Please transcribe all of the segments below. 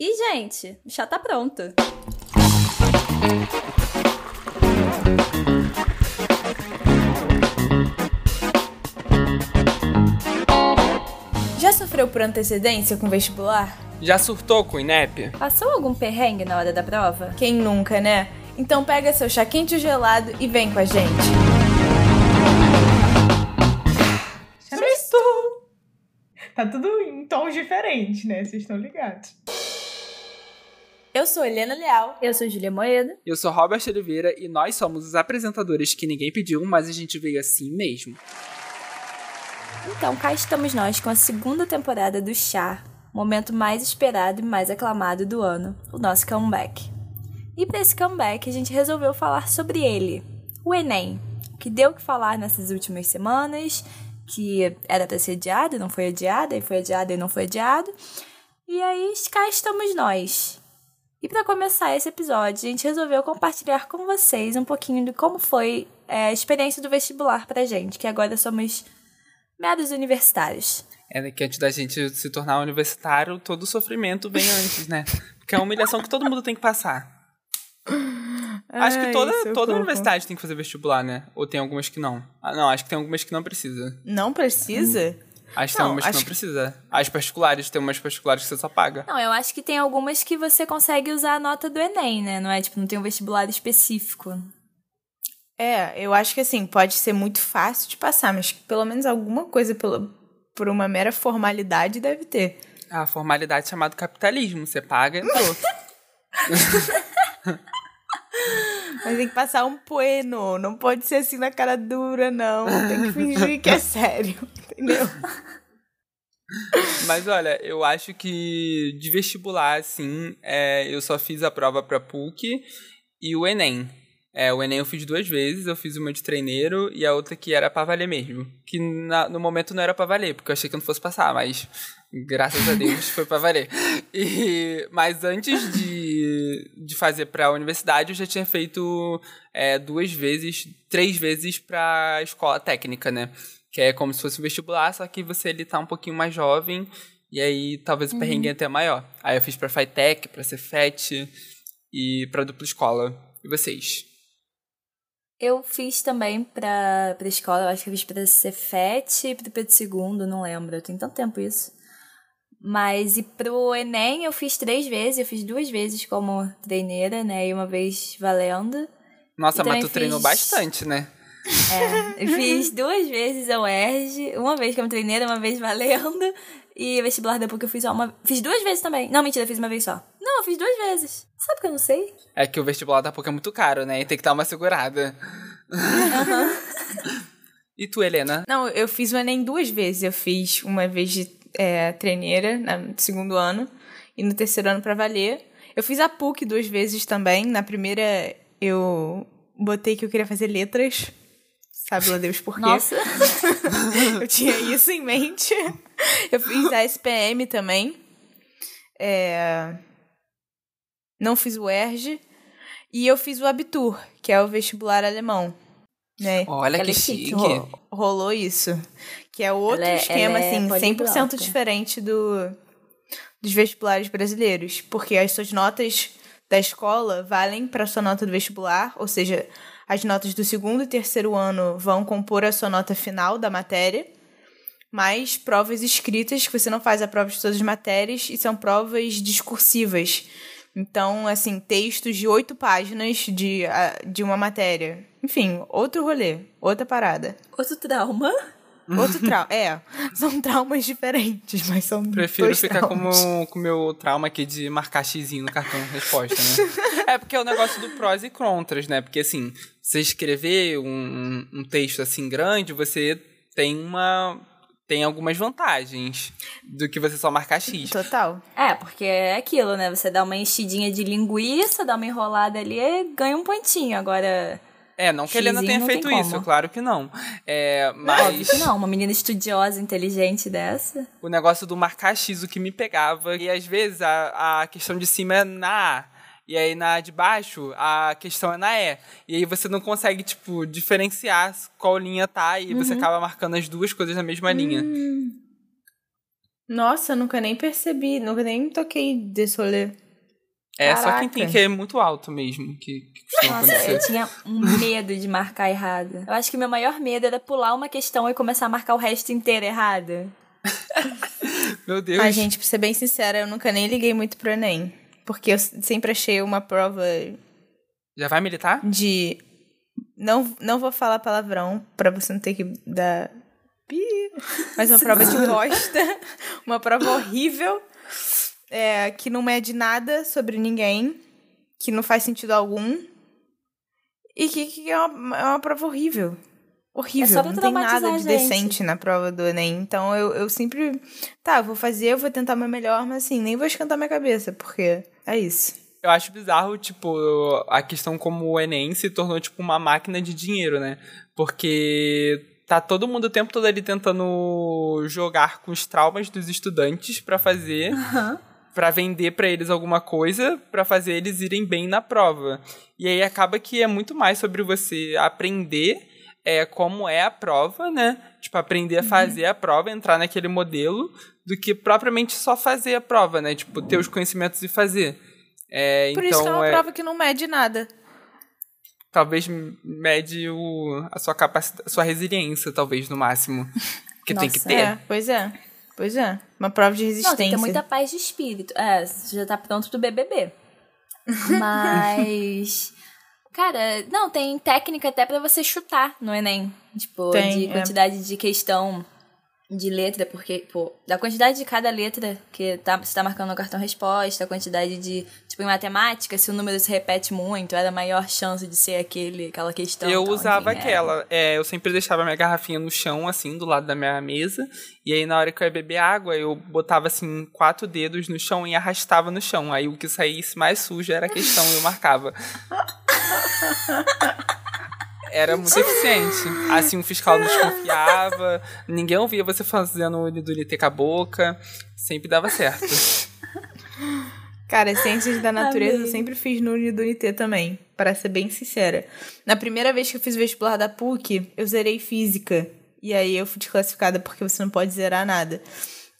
E, gente, o chá tá pronto. Já sofreu por antecedência com vestibular? Já surtou com o INEP? Passou algum perrengue na hora da prova? Quem nunca, né? Então pega seu chá quente ou gelado e vem com a gente. Sextou! Tá tudo em tons diferentes, né? Vocês estão ligados. Eu sou Helena Leal. Eu sou Julia Moeda. Eu sou Robert Oliveira e nós somos os apresentadores que ninguém pediu, mas a gente veio assim mesmo. Então, cá estamos nós com a segunda temporada do Chá, momento mais esperado e mais aclamado do ano, o nosso comeback. E para esse comeback, a gente resolveu falar sobre ele, o Enem, que deu o que falar nessas últimas semanas, que era para ser adiado e não foi adiado, e foi adiado e não foi adiado. E aí, cá estamos nós. E para começar esse episódio, a gente resolveu compartilhar com vocês um pouquinho de como foi é, a experiência do vestibular pra gente, que agora somos meros universitários. É né, que antes da gente se tornar universitário, todo o sofrimento vem antes, né? Porque é uma humilhação que todo mundo tem que passar. acho que toda, Ai, toda socorro. universidade tem que fazer vestibular, né? Ou tem algumas que não? Ah, não, acho que tem algumas que não precisa. Não precisa? Acho que tem Não, algumas que não que- precisa. As particulares, tem umas particulares que você só paga. Não, eu acho que tem algumas que você consegue usar a nota do Enem, né? Não é tipo, não tem um vestibular específico. É, eu acho que assim, pode ser muito fácil de passar, mas pelo menos alguma coisa pela, por uma mera formalidade deve ter. A formalidade chamada capitalismo. Você paga, entrou. Mas tem que passar um bueno, não pode ser assim na cara dura, não. Tem que fingir que é sério, entendeu? Mas olha, eu acho que de vestibular, assim, é, eu só fiz a prova pra PUC e o Enem. É, o Enem eu fiz duas vezes, eu fiz uma de treineiro e a outra que era pra valer mesmo. Que na- no momento não era pra valer, porque eu achei que eu não fosse passar, mas graças a Deus foi pra valer. E, mas antes de, de fazer pra universidade, eu já tinha feito é, duas vezes, três vezes pra escola técnica, né? Que é como se fosse um vestibular, só que você ele tá um pouquinho mais jovem, e aí talvez o perrengue é até maior. Aí eu fiz pra FITEC, pra Cefet e pra dupla escola. E vocês? Eu fiz também pra, pra escola, eu acho que eu fiz pra Cefet e pro Pedro II, não lembro, tem tanto tempo isso. Mas e pro Enem eu fiz três vezes, eu fiz duas vezes como treineira, né? E uma vez valendo. Nossa, mas tu treinou fiz- bastante, né? É, eu fiz duas vezes a UERJ, uma vez como treineira, uma vez valendo. E vestibular da PUC eu fiz só uma. Fiz duas vezes também. Não, mentira, eu fiz uma vez só. Não, eu fiz duas vezes. Sabe que eu não sei? É que o vestibular da PUC é muito caro, né? E tem que dar uma segurada. e tu, Helena? Não, eu fiz o Enem duas vezes. Eu fiz uma vez de é, treineira no segundo ano e no terceiro ano pra valer. Eu fiz a PUC duas vezes também. Na primeira eu botei que eu queria fazer letras. Sabe lá Deus por quê. Nossa. eu tinha isso em mente. Eu fiz a SPM também. É, Não fiz o ERJ. E eu fiz o Abitur, que é o vestibular alemão. Né? Olha Ela que é chique. Ro- rolou isso. Que é outro Ela é- esquema, é assim, 100% poliglota. diferente do, dos vestibulares brasileiros. Porque as suas notas da escola valem para sua nota do vestibular, ou seja, as notas do segundo e terceiro ano vão compor a sua nota final da matéria, mais provas escritas, que você não faz a prova de todas as matérias, e são provas discursivas. Então, assim, textos de oito páginas de, de uma matéria. Enfim, outro rolê, outra parada. Outro trauma. Outro trauma. É, são traumas diferentes, mas são. Prefiro dois ficar com traumas. o com o meu trauma aqui de marcar xizinho no cartão de resposta, né? é porque é o negócio do prós e contras, né? Porque assim, você escrever um, um texto assim grande, você tem uma. Tem algumas vantagens do que você só marcar X. Total. É, porque é aquilo, né? Você dá uma enchidinha de linguiça, dá uma enrolada ali e ganha um pontinho. Agora, É, não que a Helena tenha feito isso, como. claro que não. É, óbvio mas que não. Uma menina estudiosa, inteligente dessa. o negócio do marcar X, o que me pegava, e às vezes a, a questão de cima é na A. E aí na de baixo, a questão é na E. E aí você não consegue, tipo, diferenciar qual linha tá e você acaba marcando as duas coisas na mesma linha. Nossa, nunca nem percebi, nunca nem toquei desse rolê. É só Caraca. quem tem que é muito alto mesmo que, que costuma Nossa, eu acontecer. tinha um medo de marcar errado. Eu acho que meu maior medo era pular uma questão e começar a marcar o resto inteiro errado. Meu Deus. Ai, gente, pra ser bem sincera, eu nunca nem liguei muito pro Enem. Porque eu sempre achei uma prova Já vai militar? de. Não, não vou falar palavrão pra você não ter que dar. pi, Mas uma prova de bosta. Uma prova horrível. é, que não mede nada sobre ninguém. Que não faz sentido algum. E que, que é, uma, é uma prova horrível. Horrível. É só pra não tem nada de decente na prova do Enem. Então eu, eu sempre. Tá, vou fazer, eu vou tentar o meu melhor, mas assim, nem vou esquentar minha cabeça, porque é isso. Eu acho bizarro, tipo, a questão como o Enem se tornou, tipo, uma máquina de dinheiro, né? Porque tá todo mundo o tempo todo ali tentando jogar com os traumas dos estudantes pra fazer, pra vender pra eles alguma coisa, pra fazer eles irem bem na prova. E aí acaba que é muito mais sobre você aprender é, como é a prova, né? Tipo, aprender a fazer a prova, entrar naquele modelo, do que propriamente só fazer a prova, né? Tipo, ter os conhecimentos e fazer. É, Por então, isso que é uma é, prova que não mede nada. talvez mede o, a sua capacidade, a sua resiliência, talvez, no máximo. Que tem que Nossa, ter. É, pois é. Pois é. Uma prova de resistência. Não, tem que ter muita paz de espírito. É, você já tá pronto pro BBB. Mas. Cara, não, tem técnica até pra você chutar no Enem. Tipo, Tem, de é. quantidade de questão de letra, porque, pô, da quantidade de cada letra que tá, você tá marcando no cartão resposta, a quantidade de. Tipo, em matemática, se o número se repete muito, era a maior chance de ser aquele, aquela questão. eu então, usava enfim, é. aquela. é, eu sempre deixava minha garrafinha no chão, assim, do lado da minha mesa. E aí, na hora que eu ia beber água, eu botava, assim, quatro dedos no chão e arrastava no chão. Aí, o que saísse mais sujo era a questão e eu marcava. Era muito eficiente. Assim, o fiscal não desconfiava, ninguém ouvia você fazendo o unidunité com a boca. Sempre dava certo. Cara, ciências da natureza eu Amei. sempre fiz no Unidunité também, para ser bem sincera. Na primeira vez que eu fiz o vestibular da PUC, eu zerei física. E aí eu fui desclassificada porque você não pode zerar nada.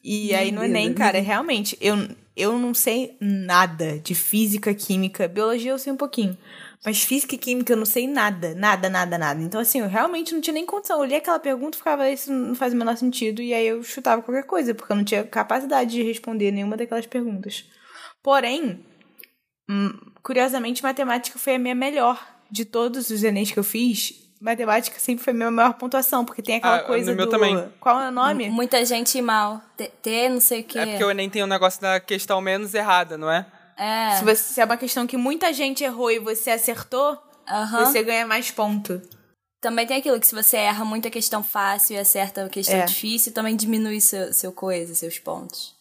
E aí no Deus. Enem, cara, realmente, eu, eu não sei nada de física, química, biologia eu sei um pouquinho. Mas física e química eu não sei nada, nada, nada, nada. Então, assim, eu realmente não tinha nem condição. Eu olhei aquela pergunta e ficava, isso não faz o menor sentido. E aí eu chutava qualquer coisa, porque eu não tinha capacidade de responder nenhuma daquelas perguntas. Porém, hum, curiosamente, matemática foi a minha melhor. De todos os Enems que eu fiz, matemática sempre foi a minha maior pontuação, porque tem aquela Ah, coisa do... também. Qual é o nome? Muita gente mal. T, T, não sei o quê. É porque o Enem tem um negócio da questão menos errada, não é? É. Se, você, se é uma questão que muita gente errou e você acertou, Aham. você ganha mais ponto. Também tem aquilo que se você erra muita questão fácil e acerta a questão É. difícil, também diminui seu, seu coisa, seus pontos.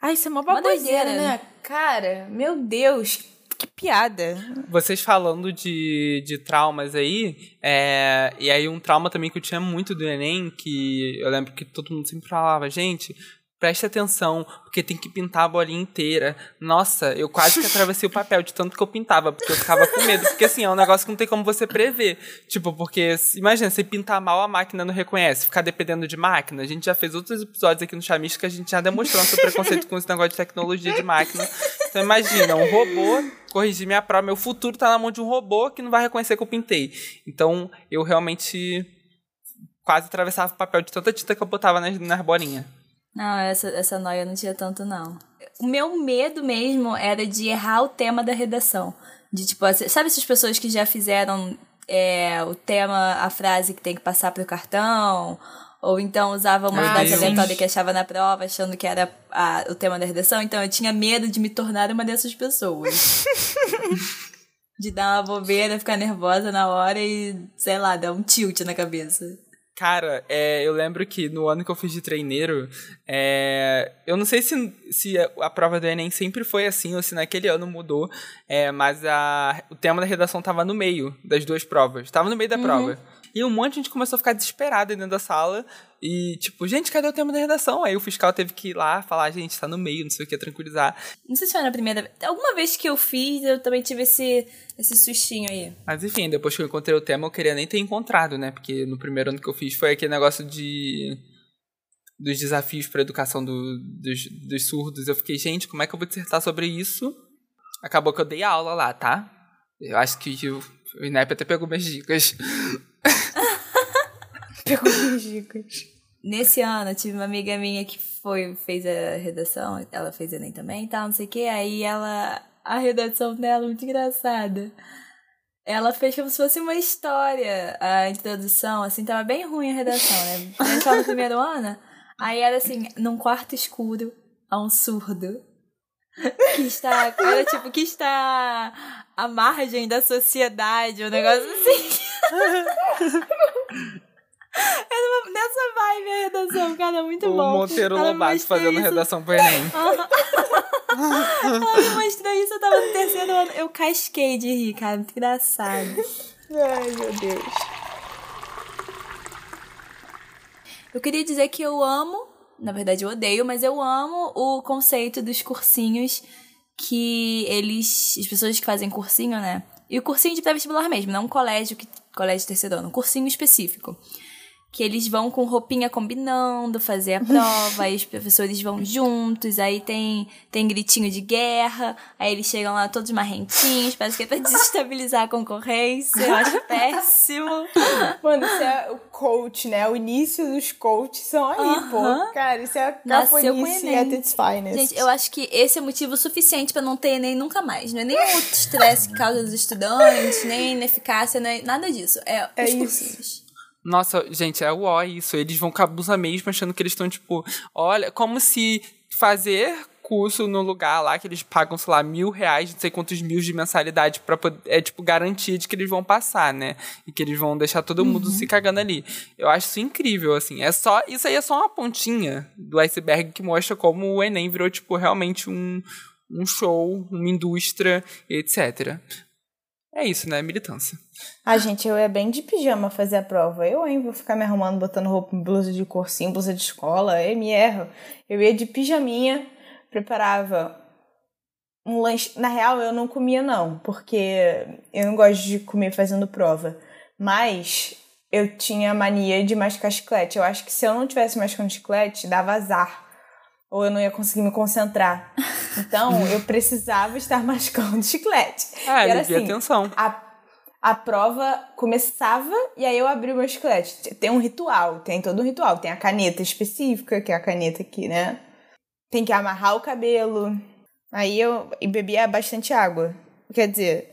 Ai, isso é uma baboseira, doideira. né? Cara, meu Deus, que piada. Vocês falando de, de traumas aí, é, e aí um trauma também que eu tinha muito do Enem, que eu lembro que todo mundo sempre falava, gente, preste atenção, porque tem que pintar a bolinha inteira. Nossa, eu quase que atravessei o papel de tanto que eu pintava, porque eu ficava com medo. Porque assim, é um negócio que não tem como você prever. Tipo, porque, se- imagina, você pintar mal, a máquina não reconhece, ficar dependendo de máquina. A gente já fez outros episódios aqui no Chamisto que a gente já demonstrou nosso preconceito com esse negócio de tecnologia de máquina. Então imagina, um robô corrigir minha prova, meu futuro tá na mão de um robô que não vai reconhecer que eu pintei. Então, eu realmente quase atravessava o papel de tanta tinta que eu botava nas, nas bolinhas. Não, essa, essa noia eu não tinha tanto, não. O meu medo mesmo era de errar o tema da redação. De tipo, sabe essas pessoas que já fizeram é, o tema, a frase que tem que passar pro cartão? Ou então usava uma frase aleatória que achava na prova, achando que era a- o tema da redação. Então eu tinha medo de me tornar uma dessas pessoas. de dar uma bobeira, ficar nervosa na hora e, sei lá, dar um tilt na cabeça. Cara, é, eu lembro que no ano que eu fiz de treineiro, é, eu não sei se, se a, prova do Enem sempre foi assim ou se naquele ano mudou, é, mas a, o tema da redação tava no meio das duas provas. Tava no meio da prova. E um monte de gente começou a ficar desesperado dentro da sala. E, tipo, gente, cadê o tema da redação? Aí o fiscal teve que ir lá falar, gente, tá no meio, não sei o que, tranquilizar. Não sei se foi na primeira vez. Alguma vez que eu fiz, eu também tive esse, esse sustinho aí. Mas enfim, depois que eu encontrei o tema, eu queria nem ter encontrado, né? Porque no primeiro ano que eu fiz foi aquele negócio de. dos desafios para a educação do, dos, dos surdos. Eu fiquei, gente, como é que eu vou dissertar sobre isso? Acabou que eu dei aula lá, tá? Eu acho que o, o INEP até pegou minhas dicas. Pegou minhas dicas. Nesse ano, eu tive uma amiga minha que foi, fez a redação, ela fez Enem também e tal, não sei o que, aí ela, a redação dela, muito engraçada. Ela fez como se fosse uma história, a introdução, assim, tava bem ruim a redação, né? A gente tava no primeiro ano, aí era assim, num quarto escuro, há um surdo, que está, era tipo, que está à margem da sociedade, um negócio assim. Uma, nessa vibe a redação, cara, muito o bom. Monteiro Ela me Lobato fazendo isso. redação pro Enem. Ela me mostrou isso, eu tava no terceiro ano. Eu casquei de rir, cara, muito engraçado. Ai, meu Deus. Eu queria dizer que eu amo, na verdade eu odeio, mas eu amo o conceito dos cursinhos que eles. As pessoas que fazem cursinho, né? E o cursinho de pré-vestibular mesmo, não um colégio, que, colégio de terceiro ano, um cursinho específico. Que eles vão com roupinha combinando, fazer a prova, aí os professores vão juntos, aí tem, tem gritinho de guerra, aí eles chegam lá todos marrentinhos, parece que é pra desestabilizar a concorrência, eu acho péssimo. Mano, isso é o coach, né? O início dos coaches são aí, Aham. pô. Cara, isso é cafonice at its finest. Gente, eu acho que esse é motivo suficiente pra não ter Enem nunca mais. Não é nem o estresse que causa os estudantes, nem a ineficácia, não é nada disso. É, É os isso. cursinhos. Nossa, gente, é o isso. Eles vão com a blusa mesmo, achando que eles estão, tipo, olha, como se fazer curso no lugar lá que eles pagam, sei lá, mil reais, não sei quantos mil de mensalidade poder, é tipo garantia de que eles vão passar, né? E que eles vão deixar todo mundo se cagando ali. Eu acho isso incrível, assim. É só, isso aí é só uma pontinha do iceberg que mostra como o Enem virou, tipo, realmente um, um show, uma indústria, etc. É isso, né? Militância. Ah, gente, eu ia bem de pijama fazer a prova. Eu, hein, vou ficar me arrumando, botando roupa, blusa de cursinho, blusa de escola, eu me erro. Eu ia de pijaminha, preparava um lanche. Na real, eu não comia, não, porque eu não gosto de comer fazendo prova. Mas eu tinha mania de mascar chiclete. Eu acho que se eu não tivesse mascando chiclete, dava azar. Ou eu não ia conseguir me concentrar. Então, eu precisava estar mascando chiclete. Ah, E era assim, atenção. a, a prova começava e aí eu abri o meu chiclete. Tem um ritual, tem todo um ritual. Tem a caneta específica, que é a caneta aqui, né? Tem que amarrar o cabelo. Aí eu e bebia bastante água. Quer dizer,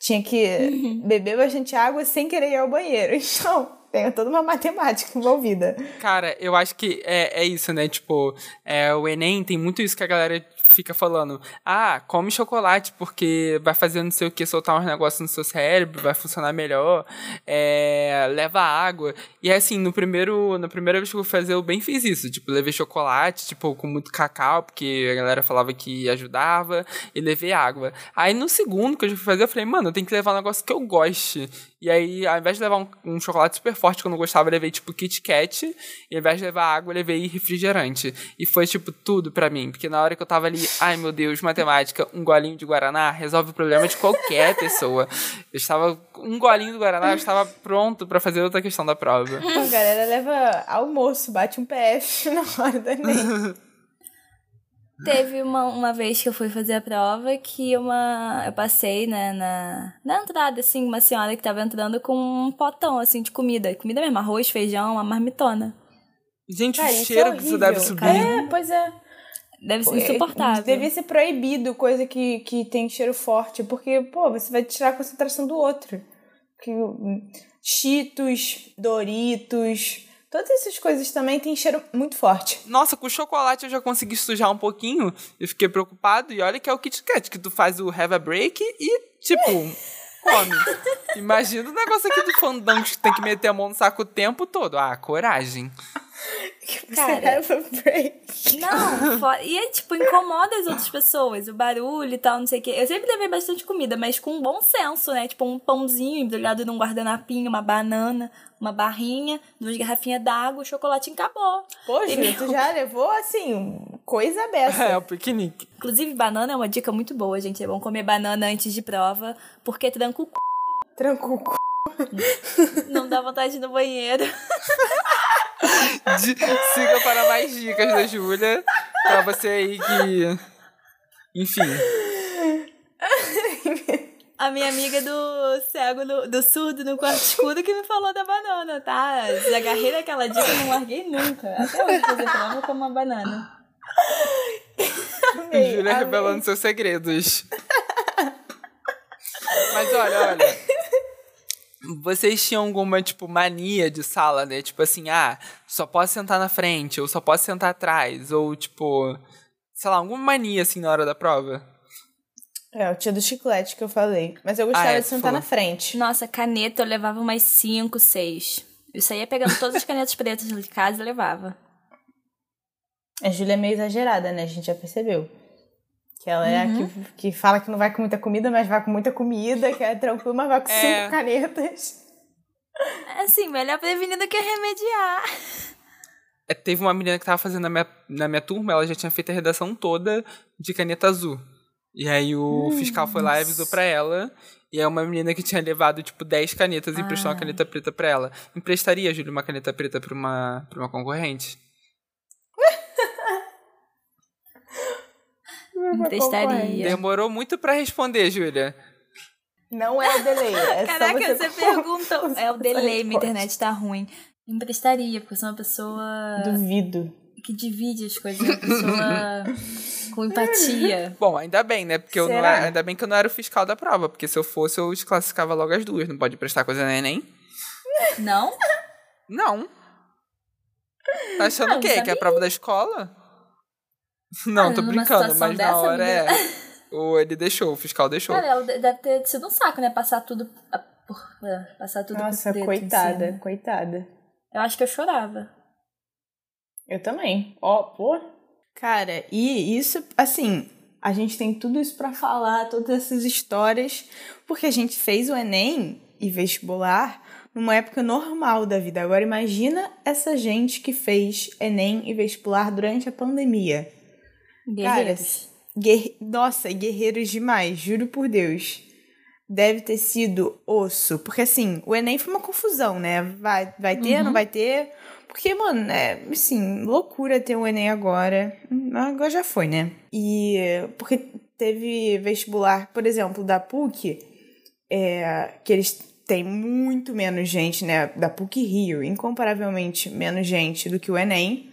tinha que beber bastante água sem querer ir ao banheiro. Então, tem toda uma matemática envolvida. Cara, eu acho que é, é isso, né? Tipo, é, o Enem tem muito isso que a galera fica falando. Ah, come chocolate porque vai fazer não sei o que, soltar uns negócios no seu cérebro, vai funcionar melhor. É, leva água. E assim, no primeiro, na primeira vez que eu fui fazer, eu bem fiz isso. Tipo, levei chocolate, tipo, com muito cacau, porque a galera falava que ajudava, e levei água. Aí no segundo que eu fui fazer, eu falei, mano, eu tenho que levar um negócio que eu goste. E aí, ao invés de levar um, um chocolate super forte que eu não gostava, eu levei, tipo, Kit Kat. E ao invés de levar água, eu levei refrigerante. E foi, tipo, tudo pra mim. Porque na hora que eu tava ali, ai meu Deus, matemática, um golinho de Guaraná resolve o problema de qualquer pessoa. Eu estava, um golinho do Guaraná, eu estava pronto pra fazer outra questão da prova. A galera leva almoço, bate um PF na hora do Enem. Teve uma, uma vez que eu fui fazer a prova que uma. Eu passei, né, na, na entrada, assim, uma senhora que tava entrando com um potão, assim, de comida. Comida mesmo, arroz, feijão, uma marmitona. Gente, Cara, o isso cheiro é que isso deve subir. É, pois é. Deve ser insuportável. Devia ser proibido coisa que, que tem cheiro forte, porque, pô, você vai tirar a concentração do outro. Que, hum, Cheetos, Doritos, todas essas coisas também têm cheiro muito forte. Nossa, com chocolate eu já consegui sujar um pouquinho. Eu fiquei preocupado. E olha que é o Kit Kat, que tu faz o have a break e, tipo, come. Imagina o negócio aqui do fandango que tem que meter a mão no saco o tempo todo. Ah, coragem. Cara. Você have a break. Não, fora- e aí, tipo, incomoda as outras pessoas, o barulho e tal, não sei o quê. Eu sempre levei bastante comida, mas com bom senso, né? Tipo, um pãozinho embrulhado num guardanapinho, uma banana, uma barrinha, duas garrafinhas d'água, o chocolate acabou. Pô, Júlia, tu já levou, assim, coisa É, beça. o piquenique. Inclusive, banana é uma dica muito boa, gente. É bom comer banana antes de prova, porque tranca o c... Tranco o cu. não dá vontade no banheiro. Siga para mais dicas da Júlia. Pra você aí que. Enfim. A minha amiga do cego, no- do surdo no quarto escuro que me falou da banana, tá? Se agarrei naquela dica, não larguei nunca. Até hoje, por exemplo, eu amo como uma banana. Júlia revelando seus segredos. Mas olha, olha. Vocês tinham alguma, tipo, mania de sala, né? Tipo assim, ah, só posso sentar na frente, ou só posso sentar atrás, ou tipo, sei lá, alguma mania assim na hora da prova? É, o tio do chiclete que eu falei. Mas eu gostava Ah, é, de sentar falou. na frente. Nossa, caneta eu levava umas 5, 6. Eu saía pegando todas as canetas pretas de casa e levava. A Júlia é meio exagerada, né? A gente já percebeu. Que ela é a Uhum. que, que fala que não vai com muita comida, mas vai com muita comida, que é tranquilo, mas vai com É. cinco canetas. Assim, melhor prevenir do que remediar. É, Teve uma menina que tava fazendo na minha, na minha turma, ela já tinha feito a redação toda de caneta azul. E aí o fiscal foi lá e avisou pra ela. E é uma menina que tinha levado, tipo, 10 canetas e emprestou uma caneta preta pra ela. Emprestaria, Júlia, uma caneta preta pra uma, pra uma concorrente? Emprestaria. Demorou muito pra responder, Júlia. Não é o delay. É só Caraca, você, você pergunta. É o delay, minha internet tá ruim. Emprestaria, porque eu sou uma pessoa Duvido. que divide as coisas, uma pessoa com empatia. Bom, ainda bem, né? Porque eu não Será? era- ainda bem que eu não era o fiscal da prova. Porque se eu fosse, eu desclassificava logo as duas. Não pode prestar coisa no Enem? Não? Não. Tá achando Ah, o quê? não Que é a prova da escola? Não, Ah, tô brincando, mas na dessa, hora é. amiga. Ou ele deixou, o fiscal deixou. Cara, deve ter sido um saco, né? Passar tudo. por- é, Passar tudo Nossa, coitada, cima. coitada. Eu acho que eu chorava. Eu também. Ó, pô. Cara, e isso, assim, a gente tem tudo isso pra falar, todas essas histórias, porque a gente fez o Enem e vestibular numa época normal da vida. Agora imagina essa gente que fez Enem e vestibular durante a pandemia. Guerreiros. Guerre... Nossa, guerreiros demais, juro por Deus. Deve ter sido osso. Porque assim, o Enem foi uma confusão, né? Vai, vai ter, não vai ter. Porque, mano, é assim, loucura ter o Enem agora. Agora já foi, né? E porque teve vestibular, por exemplo, da PUC, é, que eles têm muito menos gente, né? Da PUC Rio, incomparavelmente menos gente do que o Enem.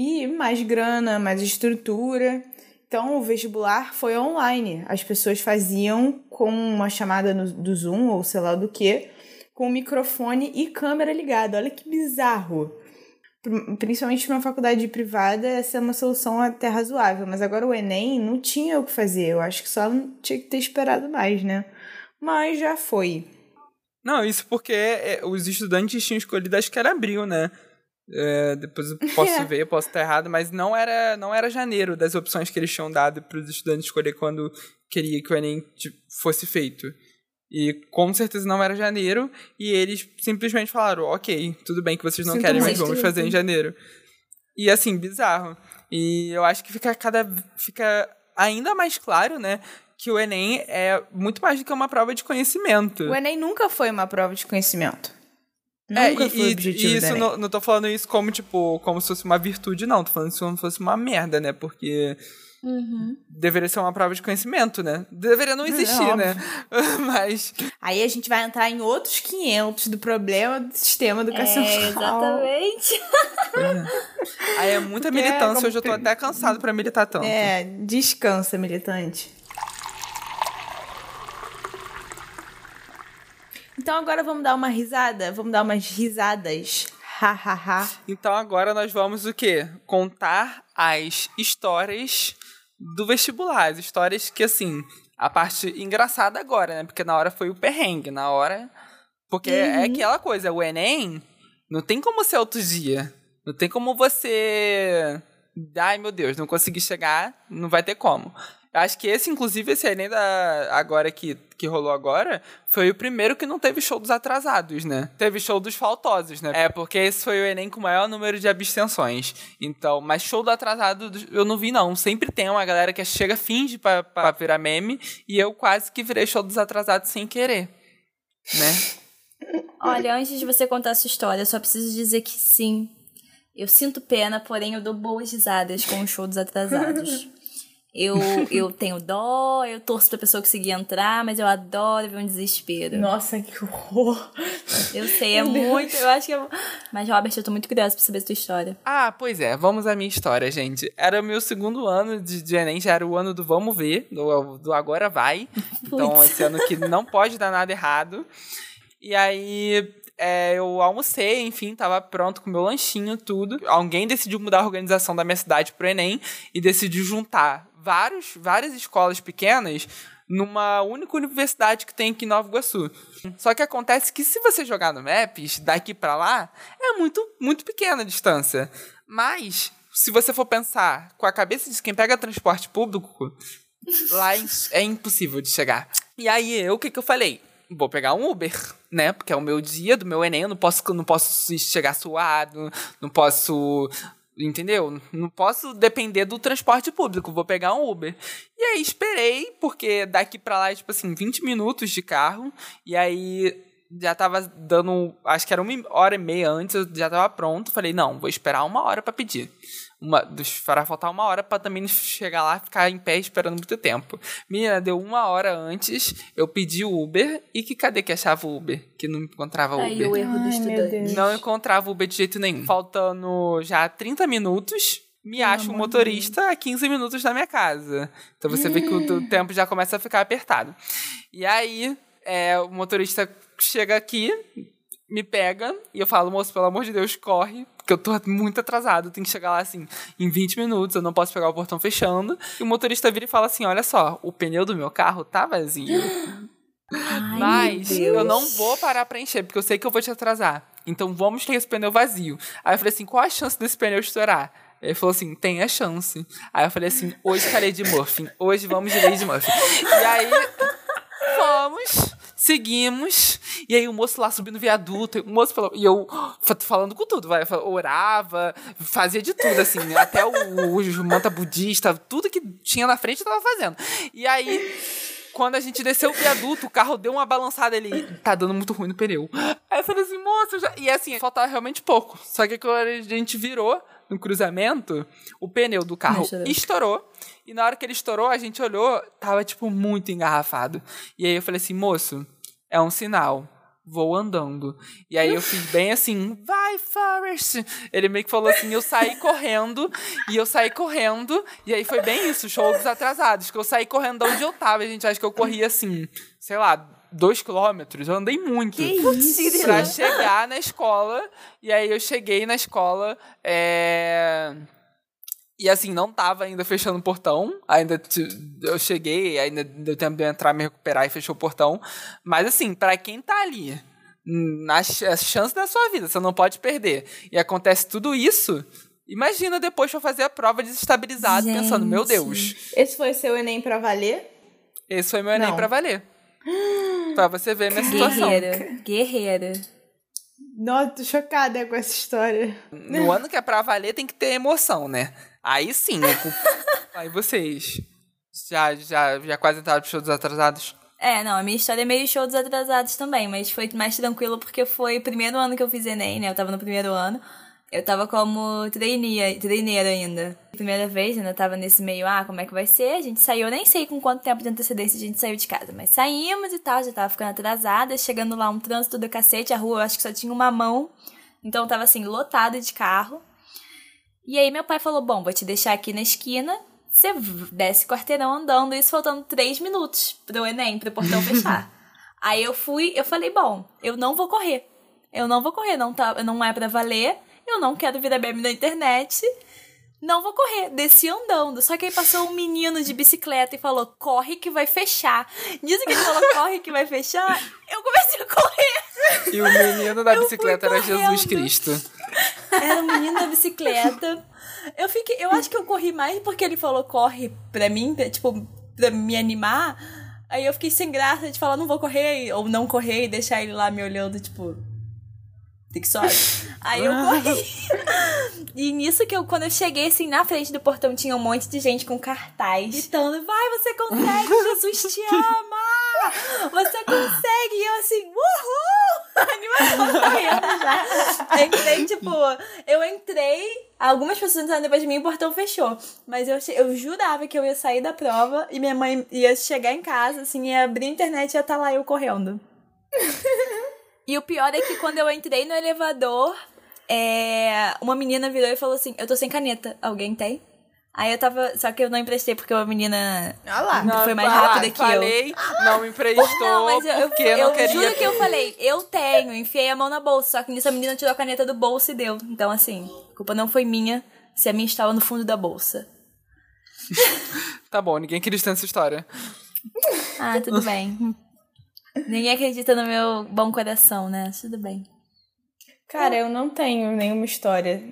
E mais grana, mais estrutura. Então, o vestibular foi online. As pessoas faziam com uma chamada no- do Zoom ou sei lá do que, com microfone e câmera ligada. Olha que bizarro. Pri- Principalmente numa faculdade privada, essa é uma solução até razoável. Mas agora o Enem não tinha o que fazer. Eu acho que só tinha que ter esperado mais, né? Mas já foi. Não, isso porque é, os estudantes tinham escolhido, acho que era abril, né? É, depois eu posso ver, eu posso estar errado, mas não era, não era janeiro das opções que eles tinham dado para os estudantes escolher quando queria que o Enem tipo, fosse feito. E com certeza não era janeiro, e eles simplesmente falaram: ok, tudo bem que vocês não Sinto querem, mas vamos fazer em janeiro. E assim, bizarro. E eu acho que fica cada. fica ainda mais claro, né? Que o Enem é muito mais do que uma prova de conhecimento. O Enem nunca foi uma prova de conhecimento. É, Nunca e, foi o e- objetivo e do isso Enem. não, não tô falando isso como, tipo, como se fosse uma virtude, não. Tô falando isso como se fosse uma merda, né? Porque Uhum. deveria ser uma prova de conhecimento, né? Deveria não existir, É, né? Mas. Aí a gente vai entrar em outros 500 do problema do sistema educacional. É, exatamente. Aí é muita Porque é militância, como hoje eu tô até cansado pra militar tanto. É, descansa, militante. Então agora vamos dar uma risada? Vamos dar umas risadas. Ha, ha, ha. Então agora nós vamos o quê? Contar as histórias do vestibular. As histórias que, assim, a parte engraçada agora, né? Porque na hora foi o perrengue, na hora. Porque é aquela coisa, o Enem não tem como ser outro dia. Não tem como você. Ai, meu Deus, não consegui chegar, não vai ter como. Acho que esse, inclusive, esse Enem da, agora que, que rolou agora, foi o primeiro que não teve show dos atrasados, né? Teve show dos faltosos, né? É, porque esse foi o Enem com o maior número de abstenções. Então, mas show do atrasado eu não vi, não. Sempre tem uma galera que chega, finge pra, pra virar meme, e eu quase que virei show dos atrasados sem querer. Né? Olha, antes de você contar a sua história, eu só preciso dizer que sim. Eu sinto pena, porém eu dou boas risadas com os shows atrasados. Eu, eu tenho dó, eu torço pra pessoa conseguir entrar, mas eu adoro ver um desespero. Nossa, que horror. Eu sei, é muito. Eu acho que é. Mas, Robert, eu tô muito curiosa pra saber a tua história. Ah, pois é, vamos à minha história, gente. Era o meu segundo ano de, de Enem, já era o ano do vamos ver, do, do agora vai. Então, Putz. esse ano que não pode dar nada errado. E aí, é, eu almocei, enfim, tava pronto com meu lanchinho, tudo. Alguém decidiu mudar a organização da minha cidade pro Enem e decidiu juntar vários, várias escolas pequenas numa única universidade que tem aqui em Nova Iguaçu. Só que acontece que se você jogar no Maps, daqui pra lá, é muito, muito pequena a distância. Mas, se você for pensar com a cabeça de quem pega transporte público, lá é é impossível de chegar. E aí, eu, o que que eu falei? Vou pegar um Uber, né? Porque é o meu dia do meu Enem, eu não posso, não posso chegar suado, não posso... Entendeu? Não posso depender do transporte público, vou pegar um Uber. E aí esperei, porque daqui pra lá é tipo assim, 20 minutos de carro, e aí já tava dando, acho que era uma hora e meia antes, eu já tava pronto. Falei, não, vou esperar uma hora pra pedir. Uma, dos- fará faltar uma hora pra também chegar lá e ficar em pé esperando muito tempo. Menina, deu uma hora antes, eu pedi o Uber e que cadê que achava o Uber? Que não encontrava o Aí Uber. o erro do Ai, meu estudante. Deus. Não encontrava o Uber de jeito nenhum. Faltando já 30 minutos, me acha um motorista a 15 minutos da minha casa. Então você vê que o, o tempo já começa a ficar apertado. E aí, é, o motorista chega aqui, me pega, e eu falo, moço, pelo amor de Deus, corre, porque eu tô muito atrasado, tenho que chegar lá assim em 20 minutos, eu não posso pegar o portão fechando. E o motorista vira e fala assim: olha só, o pneu do meu carro tá vazio. Ai, Mas eu não vou parar pra encher, porque eu sei que eu vou te atrasar. Então vamos ter esse pneu vazio. Aí eu falei assim: qual a chance desse pneu estourar? Ele falou assim: tem a chance. Aí eu falei assim: hoje calei de Muffin. Hoje vamos de Lady Muffin. E aí, fomos, seguimos. E aí o moço lá subindo o viaduto. O moço falou. E eu fa- falando com tudo, vai. Orava, fazia de tudo, assim. Até o, o manta budista, tudo que tinha na frente eu tava fazendo. E aí quando a gente desceu o viaduto, o carro deu uma balançada ali. Tá dando muito ruim no pneu. Aí eu falei assim, moça, eu já... e assim, faltava realmente pouco. Só que quando a gente virou no cruzamento, o pneu do carro estourou. E na hora que ele estourou, a gente olhou, tava, tipo, muito engarrafado. E aí eu falei assim, moço, é um sinal. Vou andando. E aí eu fiz bem assim, vai, Forrest! Ele meio que falou assim, eu saí correndo, e eu saí correndo, e aí foi bem isso, show dos atrasados, que eu saí correndo de onde eu tava, gente, acho que eu corri assim, sei lá, dois quilômetros, eu andei muito. Que isso, Pra chegar na escola, e aí eu cheguei na escola, é... E assim, não tava ainda fechando o portão. Ainda eu cheguei, ainda deu tempo de eu entrar, me recuperar e fechou o portão. Mas assim, pra quem tá ali, na ch- a chance da sua vida, você não pode perder. E acontece tudo isso. Imagina depois pra fazer a prova desestabilizado, pensando, meu Gente. Deus, Esse foi seu Enem pra valer? esse foi meu Enem Não. pra valer. pra você ver minha situação. Guerreira. Guerreira. Nossa, tô chocada com essa história. No ano que é pra valer, tem que ter emoção, né? Aí sim. eu culpo- Aí vocês. Já, já, já quase entraram pro show dos atrasados? É, não, a minha história é meio show dos atrasados também, mas foi mais tranquilo porque foi o primeiro ano que eu fiz Enem, né? Eu tava no primeiro ano. Eu tava como trainee, traineira ainda. Primeira vez, ainda tava nesse meio, ah, como é que vai ser? A gente saiu, eu nem sei com quanto tempo de antecedência a gente saiu de casa, mas saímos e tal, já tava ficando atrasada, chegando lá um trânsito do cacete, a rua eu acho que só tinha uma mão, então tava assim, lotado de carro. E aí meu pai falou, bom, vou te deixar aqui na esquina, você desce quarteirão andando, isso faltando três minutos pro Enem, pro portão fechar. aí eu fui, eu falei, bom, eu não vou correr. Eu não vou correr, não, tá, não é pra valer, eu não quero virar meme na internet. Não vou correr, desci andando. Só que aí passou um menino de bicicleta e falou: corre que vai fechar. Diz que ele falou: corre que vai fechar. Eu comecei a correr. E o menino da Eu bicicleta era Jesus. Cristo. Era um menino da bicicleta. Eu fiquei. Eu acho que eu corri mais porque ele falou corre pra mim, pra, tipo, pra me animar. Aí eu fiquei sem graça de falar, não vou correr, ou não correr e deixar ele lá me olhando, tipo. Tem que sobe. Aí eu corri. E nisso que eu, quando eu cheguei assim na frente do portão, tinha um monte de gente com cartaz gritando: Vai, você consegue, Jesus te ama! Você consegue! E eu assim, uhul! Animação correndo entrei, tipo, eu entrei, algumas pessoas entraram depois de mim e o portão fechou. Mas eu, eu jurava que eu ia sair da prova e minha mãe ia chegar em casa, assim, ia abrir a internet e ia estar lá eu correndo. e o pior é que quando eu entrei no elevador, é, uma menina virou e falou assim: Eu tô sem caneta, alguém tem? Aí eu tava. Só que eu não emprestei porque uma menina Olha lá. Não, foi mais lá, rápida que eu. falei, não me emprestou Não, mas eu, eu, porque eu, não queria juro que eu falei, eu tenho, enfiei a mão na bolsa, só que nisso a menina tirou a caneta do bolso e deu. Então, assim, a culpa não foi minha se a minha estava no fundo da bolsa. Tá bom, ninguém acredita nessa história. Ah, tudo bem. Ninguém acredita no meu bom coração, né? Tudo bem. Cara, eu não tenho nenhuma história.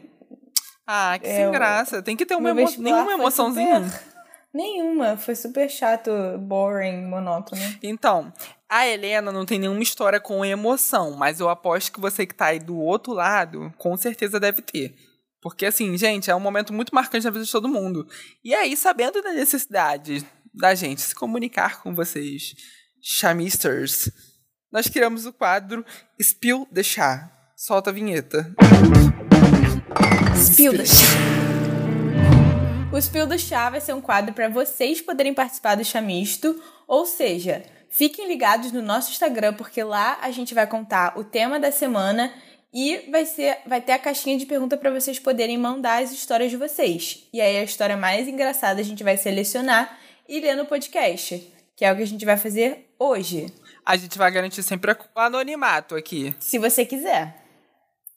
Ah, que É, sem graça. Tem que ter uma emo... nenhuma emoçãozinha. super- Nenhuma. Foi super chato, boring, monótono. Então, a Helena não tem nenhuma história com emoção, mas eu aposto que você que tá aí do outro lado, com certeza deve ter. Porque, assim, gente, é um momento muito marcante na vida de todo mundo. E aí, sabendo da necessidade da gente se comunicar com vocês, chamisters, nós criamos o quadro Spill the Chá. Solta a vinheta. Spildas. O Spill do Chá vai ser um quadro para vocês poderem participar do Chamisto, ou seja, fiquem ligados no nosso Instagram, porque lá a gente vai contar o tema da semana e vai, ser, vai ter a caixinha de pergunta para vocês poderem mandar as histórias de vocês. E aí a história mais engraçada a gente vai selecionar e ler no podcast, que é o que a gente vai fazer hoje, A gente vai garantir sempre o anonimato aqui. se você quiser.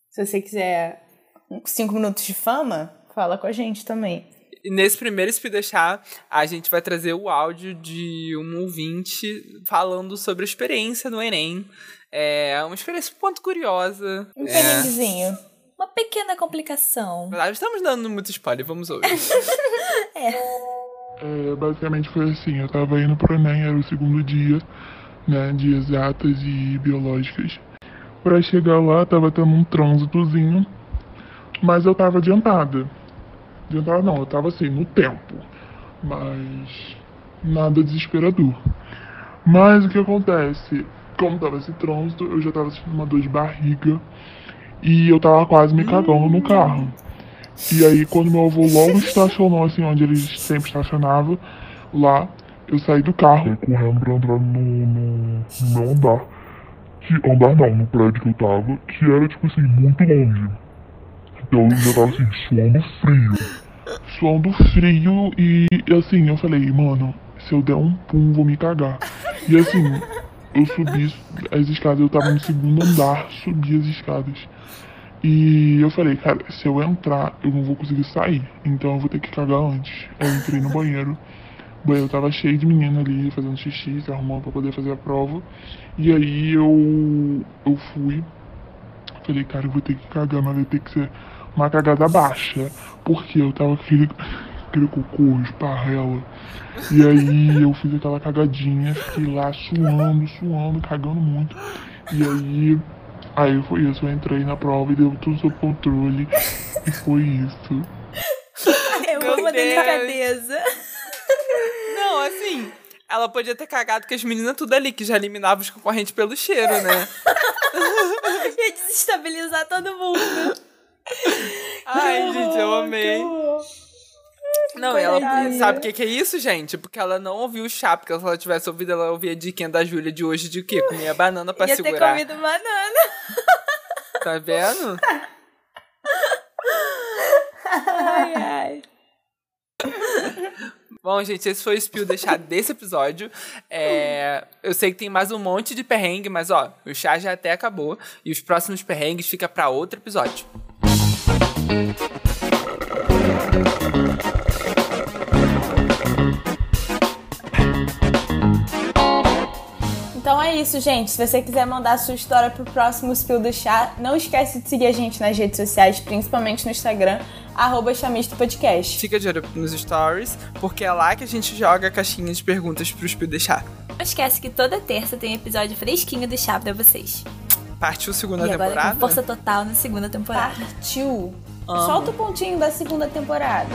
Se você quiser cinco minutos de fama, fala com a gente também. E nesse primeiro Speed Deixar, a gente vai trazer o áudio de um ouvinte falando sobre a experiência no Enem. É uma experiência um ponto curiosa. Um É, perrenguezinho. Uma pequena complicação. Estamos dando muito spoiler, vamos ouvir. É, basicamente foi assim, eu tava indo pro Enem, era o segundo dia, né, de exatas e biológicas. Pra chegar lá, tava tendo um trânsitozinho, mas eu tava adiantada. Adiantada não, eu tava assim, no tempo. Mas nada desesperador. Mas o que acontece? Como tava esse trânsito, eu já tava sentindo uma dor de barriga e eu tava quase me cagando no carro. E aí, quando meu avô logo estacionou, assim, onde ele sempre estacionava, lá, eu saí do carro. Correndo pra entrar no, no, no meu andar. Que, andar não, no prédio que eu tava, que era, tipo assim, muito longe. Então eu já tava, assim, suando frio. Suando frio e, assim, eu falei, mano, se eu der um pum, vou me cagar. E, assim, eu subi as escadas, eu tava no segundo andar, subi as escadas. E eu falei, cara, se eu entrar, eu não vou conseguir sair. Então eu vou ter que cagar antes. Eu entrei no banheiro. O banheiro tava cheio de menina ali fazendo xixi, se arrumando pra poder fazer a prova. E aí eu, eu fui. Falei, cara, eu vou ter que cagar, mas vai ter que ser uma cagada baixa. Porque eu tava aquele, aquele cocô, esparrela. E aí eu fiz aquela cagadinha, fiquei lá suando, suando, cagando muito. E aí Aí foi isso, eu entrei na prova e deu tudo sob controle. e foi isso. Eu Meu amo a delicadeza. Não, assim, ela podia ter cagado com as meninas tudo ali, que já eliminava os concorrentes pelo cheiro, né? Ia desestabilizar todo mundo. Ai, gente, eu amei. Não, e ela sabe o que, que é isso, gente? Porque ela não ouviu o chá, porque se ela tivesse ouvido, ela ouvia a diquinha da Júlia de hoje de o quê? Comia banana pra Ia ter segurar. comido banana. Tá vendo? Ai, ai. Bom, gente, esse foi o spill deixar desse episódio. É, eu sei que tem mais um monte de perrengue, mas ó, o chá já até acabou. E os próximos perrengues fica pra outro episódio. Então é isso, gente. Se você quiser mandar a sua história pro próximo Spill do Chá, não esquece de seguir a gente nas redes sociais, principalmente no Instagram, arroba Chamisto Podcast. Fica de olho nos stories, porque é lá que a gente joga a caixinha de perguntas pro spill deixar. Não esquece que toda terça tem episódio fresquinho do chá pra vocês. Partiu segunda e agora temporada. com força total na segunda temporada. Partiu. Amo. Solta o pontinho da segunda temporada.